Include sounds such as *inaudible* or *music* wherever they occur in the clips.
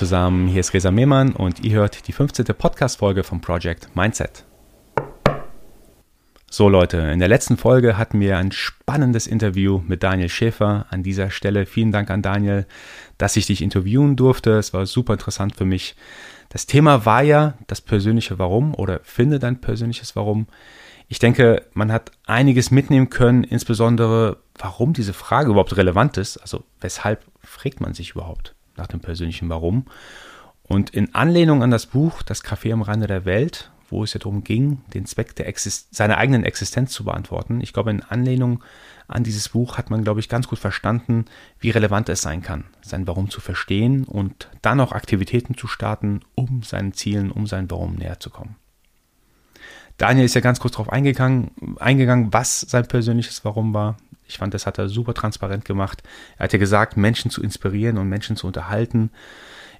Zusammen, hier ist Resa Mehmann und ihr hört die 15. Podcast-Folge vom Project Mindset. So Leute, in der letzten Folge hatten wir ein spannendes Interview mit Daniel Schäfer. An dieser Stelle vielen Dank an Daniel, dass ich dich interviewen durfte. Es war super interessant für mich. Das Thema war ja das persönliche Warum oder finde dein persönliches Warum. Ich denke, man hat einiges mitnehmen können, insbesondere warum diese Frage überhaupt relevant ist. Also weshalb fragt man sich überhaupt nach dem persönlichen Warum? Und in Anlehnung an das Buch Das Café am Rande der Welt wo es ja darum ging, den Zweck der seiner eigenen Existenz zu beantworten. Ich glaube, in Anlehnung an dieses Buch hat man, glaube ich, ganz gut verstanden, wie relevant es sein kann, sein Warum zu verstehen und dann auch Aktivitäten zu starten, um seinen Zielen, um sein Warum näher zu kommen. Daniel ist ja ganz kurz darauf eingegangen, eingegangen, was sein persönliches Warum war. Ich fand, das hat er super transparent gemacht. Er hat ja gesagt, Menschen zu inspirieren und Menschen zu unterhalten.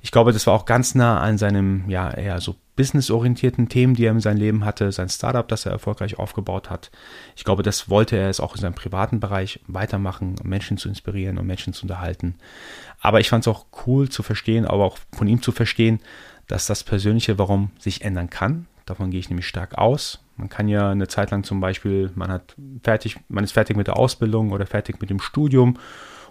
Ich glaube, das war auch ganz nah an seinem, ja, eher so businessorientierten Themen, die er in seinem Leben hatte, sein Startup, das er erfolgreich aufgebaut hat. Ich glaube, das wollte er es auch in seinem privaten Bereich weitermachen, Menschen zu inspirieren und Menschen zu unterhalten. Aber ich fand es auch cool zu verstehen, aber auch von ihm zu verstehen, dass das Persönliche Warum sich ändern kann. Davon gehe ich nämlich stark aus. Man kann ja eine Zeit lang zum Beispiel, man hat fertig, man ist fertig mit der Ausbildung oder fertig mit dem Studium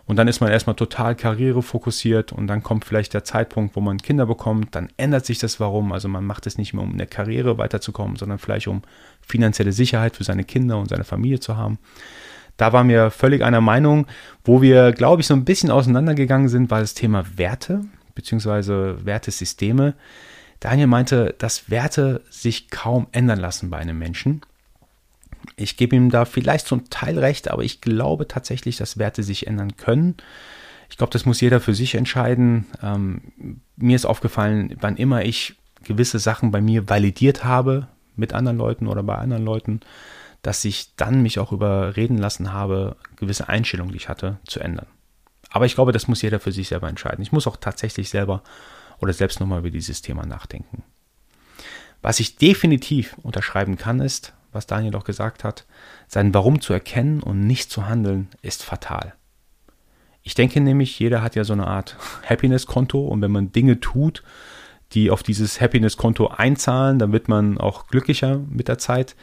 und dann ist man erstmal total karrierefokussiert und dann kommt vielleicht der Zeitpunkt, wo man Kinder bekommt, dann ändert sich das Warum. Also man macht es nicht mehr, um in der Karriere weiterzukommen, sondern vielleicht um finanzielle Sicherheit für seine Kinder und seine Familie zu haben. Da waren wir völlig einer Meinung. Wo wir, glaube ich, so ein bisschen auseinandergegangen sind, war das Thema Werte bzw. Wertesysteme. Daniel meinte, dass Werte sich kaum ändern lassen bei einem Menschen. Ich gebe ihm da vielleicht zum Teil recht, aber ich glaube tatsächlich, dass Werte sich ändern können. Ich glaube, das muss jeder für sich entscheiden. Ähm, mir ist aufgefallen, wann immer ich gewisse Sachen bei mir validiert habe mit anderen Leuten oder bei anderen Leuten, dass ich dann mich auch überreden lassen habe, gewisse Einstellungen, die ich hatte, zu ändern. Aber ich glaube, das muss jeder für sich selber entscheiden. Ich muss auch tatsächlich selber oder selbst nochmal über dieses Thema nachdenken. Was ich definitiv unterschreiben kann, ist, was Daniel auch gesagt hat, sein Warum zu erkennen und nicht zu handeln, ist fatal. Ich denke nämlich, jeder hat ja so eine Art Happiness-Konto und wenn man Dinge tut, die auf dieses Happiness-Konto einzahlen, dann wird man auch glücklicher mit der Zeit.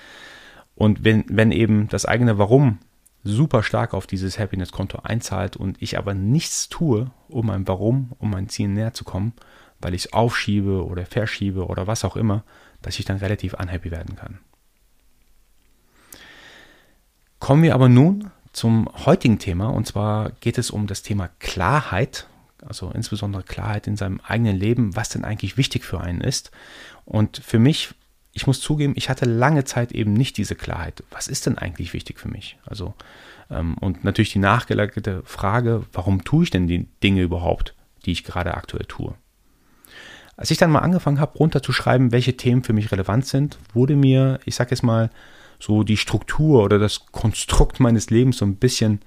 Und wenn, wenn eben das eigene Warum super stark auf dieses Happiness-Konto einzahlt und ich aber nichts tue, um mein Warum, um mein Ziel näher zu kommen, weil ich es aufschiebe oder verschiebe oder was auch immer, dass ich dann relativ unhappy werden kann. Kommen wir aber nun zum heutigen Thema und zwar geht es um das Thema Klarheit, also insbesondere Klarheit in seinem eigenen Leben, was denn eigentlich wichtig für einen ist. Und für mich, ich muss zugeben, ich hatte lange Zeit eben nicht diese Klarheit. Was ist denn eigentlich wichtig für mich? Also ähm, und natürlich die nachgelagerte Frage, warum tue ich denn die Dinge überhaupt, die ich gerade aktuell tue? Als ich dann mal angefangen habe, runterzuschreiben, welche Themen für mich relevant sind, wurde mir, ich sage jetzt mal, so die Struktur oder das Konstrukt meines Lebens so ein bisschen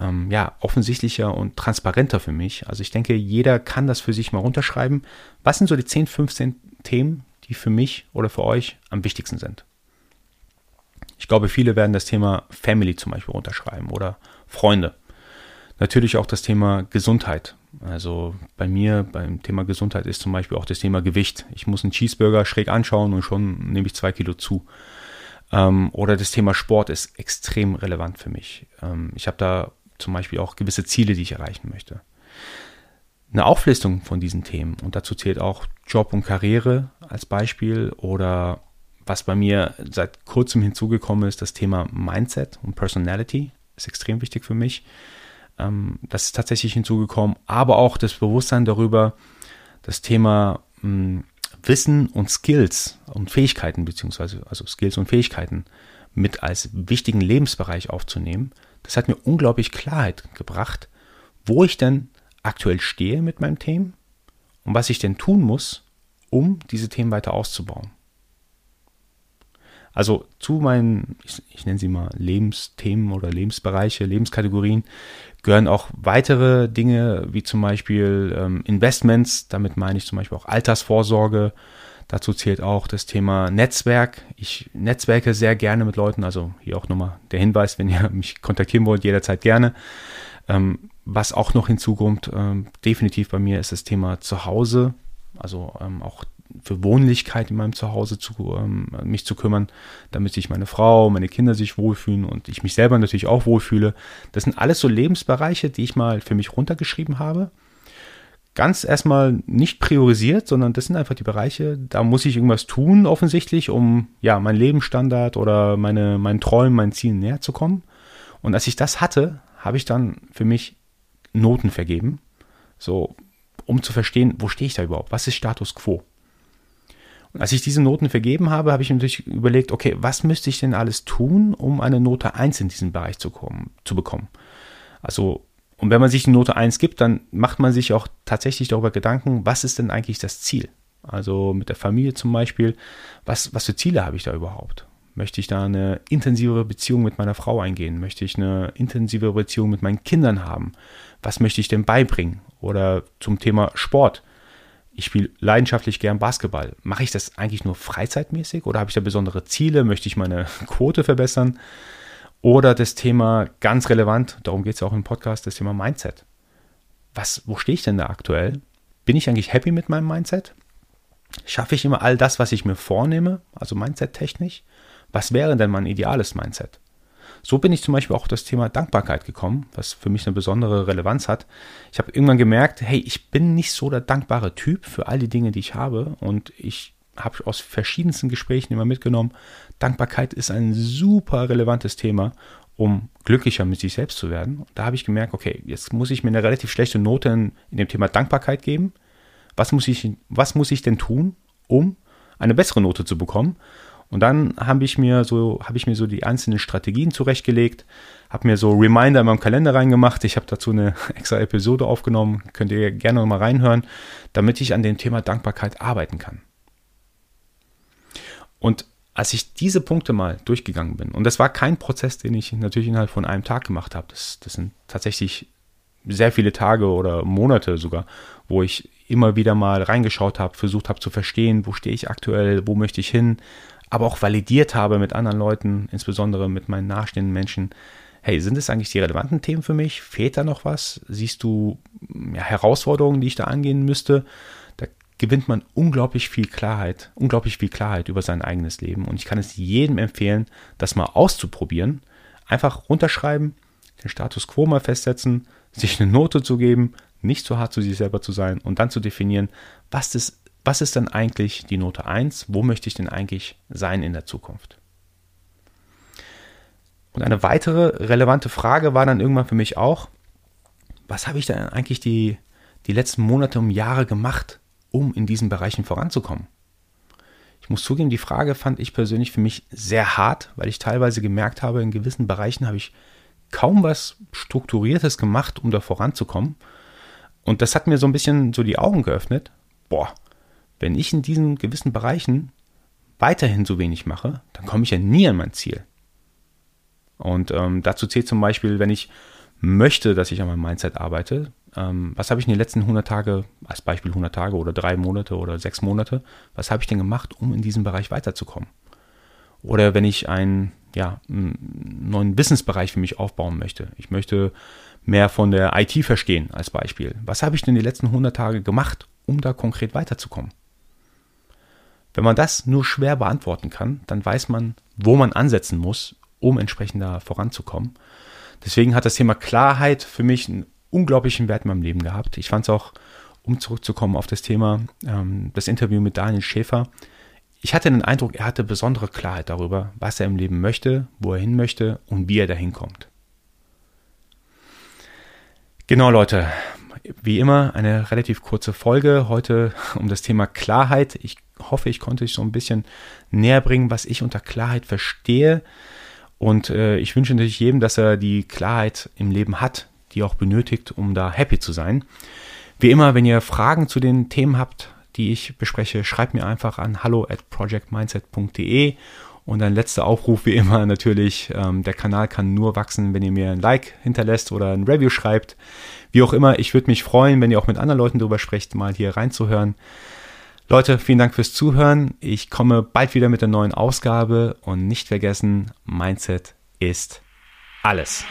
ähm, ja, offensichtlicher und transparenter für mich. Also ich denke, jeder kann das für sich mal runterschreiben. Was sind so die 10, 15 Themen, die für mich oder für euch am wichtigsten sind? Ich glaube, viele werden das Thema Family zum Beispiel runterschreiben oder Freunde. Natürlich auch das Thema Gesundheit. Also bei mir beim Thema Gesundheit ist zum Beispiel auch das Thema Gewicht. Ich muss einen Cheeseburger schräg anschauen und schon nehme ich zwei Kilo zu. Ähm, oder das Thema Sport ist extrem relevant für mich. Ähm, ich habe da zum Beispiel auch gewisse Ziele, die ich erreichen möchte. Eine Auflistung von diesen Themen und dazu zählt auch Job und Karriere als Beispiel oder was bei mir seit kurzem hinzugekommen ist, das Thema Mindset und Personality ist extrem wichtig für mich. Ähm, das ist tatsächlich hinzugekommen, aber auch das Bewusstsein darüber, das Thema mh, Wissen und Skills und Fähigkeiten, beziehungsweise also Skills und Fähigkeiten mit als wichtigen Lebensbereich aufzunehmen, das hat mir unglaublich Klarheit gebracht, wo ich denn aktuell stehe mit meinem Thema und was ich denn tun muss, um diese Themen weiter auszubauen. Also zu meinen, ich, ich, nenne sie mal Lebensthemen oder Lebensbereiche, Lebenskategorien, gehören auch weitere Dinge, wie zum Beispiel ähm, Investments, damit meine ich zum Beispiel auch Altersvorsorge. Dazu zählt auch das Thema Netzwerk. Ich netzwerke sehr gerne mit Leuten, also hier auch nochmal der Hinweis, wenn ihr mich kontaktieren wollt, jederzeit gerne. Ähm, was auch noch hinzukommt, ähm, definitiv bei mir ist das Thema Zuhause, also ähm, auch für Wohnlichkeit in meinem Zuhause zu, ähm, mich zu kümmern, damit sich meine Frau, meine Kinder sich wohlfühlen und ich mich selber natürlich auch wohlfühle. Das sind alles so Lebensbereiche, die ich mal für mich runtergeschrieben habe. Ganz erstmal nicht priorisiert, sondern das sind einfach die Bereiche, da muss ich irgendwas tun, offensichtlich, um ja meinen Lebensstandard oder meine, meinen Träumen, meinen Zielen näher zu kommen. Und als ich das hatte, habe ich dann für mich Noten vergeben, so um zu verstehen, wo stehe ich da überhaupt? Was ist Status quo? Als ich diese Noten vergeben habe, habe ich natürlich überlegt, okay, was müsste ich denn alles tun, um eine Note 1 in diesem Bereich zu, kommen, zu bekommen? Also, und wenn man sich eine Note 1 gibt, dann macht man sich auch tatsächlich darüber Gedanken, was ist denn eigentlich das Ziel? Also mit der Familie zum Beispiel, was, was für Ziele habe ich da überhaupt? Möchte ich da eine intensivere Beziehung mit meiner Frau eingehen? Möchte ich eine intensivere Beziehung mit meinen Kindern haben? Was möchte ich denn beibringen? Oder zum Thema Sport ich spiele leidenschaftlich gern Basketball. Mache ich das eigentlich nur freizeitmäßig oder habe ich da besondere Ziele? Möchte ich meine *laughs* Quote verbessern? Oder das Thema ganz relevant, darum geht es auch im Podcast, das Thema Mindset. Was, wo stehe ich denn da aktuell? Bin ich eigentlich happy mit meinem Mindset? Schaffe ich immer all das, was ich mir vornehme, also Mindset-technisch? Was wäre denn mein ideales Mindset? So bin ich zum Beispiel auch auf das Thema Dankbarkeit gekommen, was für mich eine besondere Relevanz hat. Ich habe irgendwann gemerkt, hey, ich bin nicht so der dankbare Typ für all die Dinge, die ich habe und ich habe aus verschiedensten Gesprächen immer mitgenommen, Dankbarkeit ist ein super relevantes Thema, um glücklicher mit sich selbst zu werden. Und da habe ich gemerkt, okay, jetzt muss ich mir eine relativ schlechte Note in, in dem Thema Dankbarkeit geben. Was muss ich, was muss ich denn tun, um eine bessere Note zu bekommen? Und dann habe ich mir so, habe ich mir so die einzelnen Strategien zurechtgelegt, habe mir so Reminder in meinem Kalender reingemacht. Ich habe dazu eine *laughs* extra Episode aufgenommen, könnt ihr gerne noch mal reinhören, damit ich an dem Thema Dankbarkeit arbeiten kann. Und als ich diese Punkte mal durchgegangen bin, und das war kein Prozess, den ich natürlich innerhalb von einem Tag gemacht habe, das, das sind tatsächlich sehr viele Tage oder Monate sogar, wo ich immer wieder mal reingeschaut habe, versucht habe zu verstehen, wo stehe ich aktuell, wo möchte ich hin, aber auch validiert habe mit anderen Leuten, insbesondere mit meinen nahestehenden Menschen. Hey, sind es eigentlich die relevanten Themen für mich? Fehlt da noch was? Siehst du ja, Herausforderungen, die ich da angehen müsste? Da gewinnt man unglaublich viel Klarheit, unglaublich viel Klarheit über sein eigenes Leben. Und ich kann es jedem empfehlen, das mal auszuprobieren. Einfach runterschreiben, den Status quo mal festsetzen, sich eine Note zu geben, nicht zu hart zu sich selber zu sein und dann zu definieren, was das was ist denn eigentlich die Note 1? Wo möchte ich denn eigentlich sein in der Zukunft? Und eine weitere relevante Frage war dann irgendwann für mich auch, was habe ich denn eigentlich die, die letzten Monate und Jahre gemacht, um in diesen Bereichen voranzukommen? Ich muss zugeben, die Frage fand ich persönlich für mich sehr hart, weil ich teilweise gemerkt habe, in gewissen Bereichen habe ich kaum was Strukturiertes gemacht, um da voranzukommen. Und das hat mir so ein bisschen so die Augen geöffnet. Boah, wenn ich in diesen gewissen Bereichen weiterhin so wenig mache, dann komme ich ja nie an mein Ziel. Und ähm, dazu zählt zum Beispiel, wenn ich möchte, dass ich an meinem Mindset arbeite, ähm, was habe ich in den letzten 100 Tage, als Beispiel 100 Tage oder drei Monate oder sechs Monate, was habe ich denn gemacht, um in diesem Bereich weiterzukommen? Oder wenn ich einen, ja, einen neuen Wissensbereich für mich aufbauen möchte. Ich möchte mehr von der IT verstehen als Beispiel. Was habe ich denn die letzten 100 Tage gemacht, um da konkret weiterzukommen? Wenn man das nur schwer beantworten kann, dann weiß man, wo man ansetzen muss, um entsprechend da voranzukommen. Deswegen hat das Thema Klarheit für mich einen unglaublichen Wert in meinem Leben gehabt. Ich fand es auch, um zurückzukommen auf das Thema, ähm, das Interview mit Daniel Schäfer. Ich hatte den Eindruck, er hatte besondere Klarheit darüber, was er im Leben möchte, wo er hin möchte und wie er dahin kommt. Genau, Leute. Wie immer eine relativ kurze Folge heute um das Thema Klarheit. Ich hoffe, ich konnte euch so ein bisschen näher bringen, was ich unter Klarheit verstehe. Und äh, ich wünsche natürlich jedem, dass er die Klarheit im Leben hat, die auch benötigt, um da happy zu sein. Wie immer, wenn ihr Fragen zu den Themen habt, die ich bespreche, schreibt mir einfach an hallo at projectmindset.de und ein letzter Aufruf wie immer natürlich, ähm, der Kanal kann nur wachsen, wenn ihr mir ein Like hinterlässt oder ein Review schreibt. Wie auch immer, ich würde mich freuen, wenn ihr auch mit anderen Leuten darüber sprecht, mal hier reinzuhören. Leute, vielen Dank fürs Zuhören. Ich komme bald wieder mit der neuen Ausgabe und nicht vergessen, Mindset ist alles.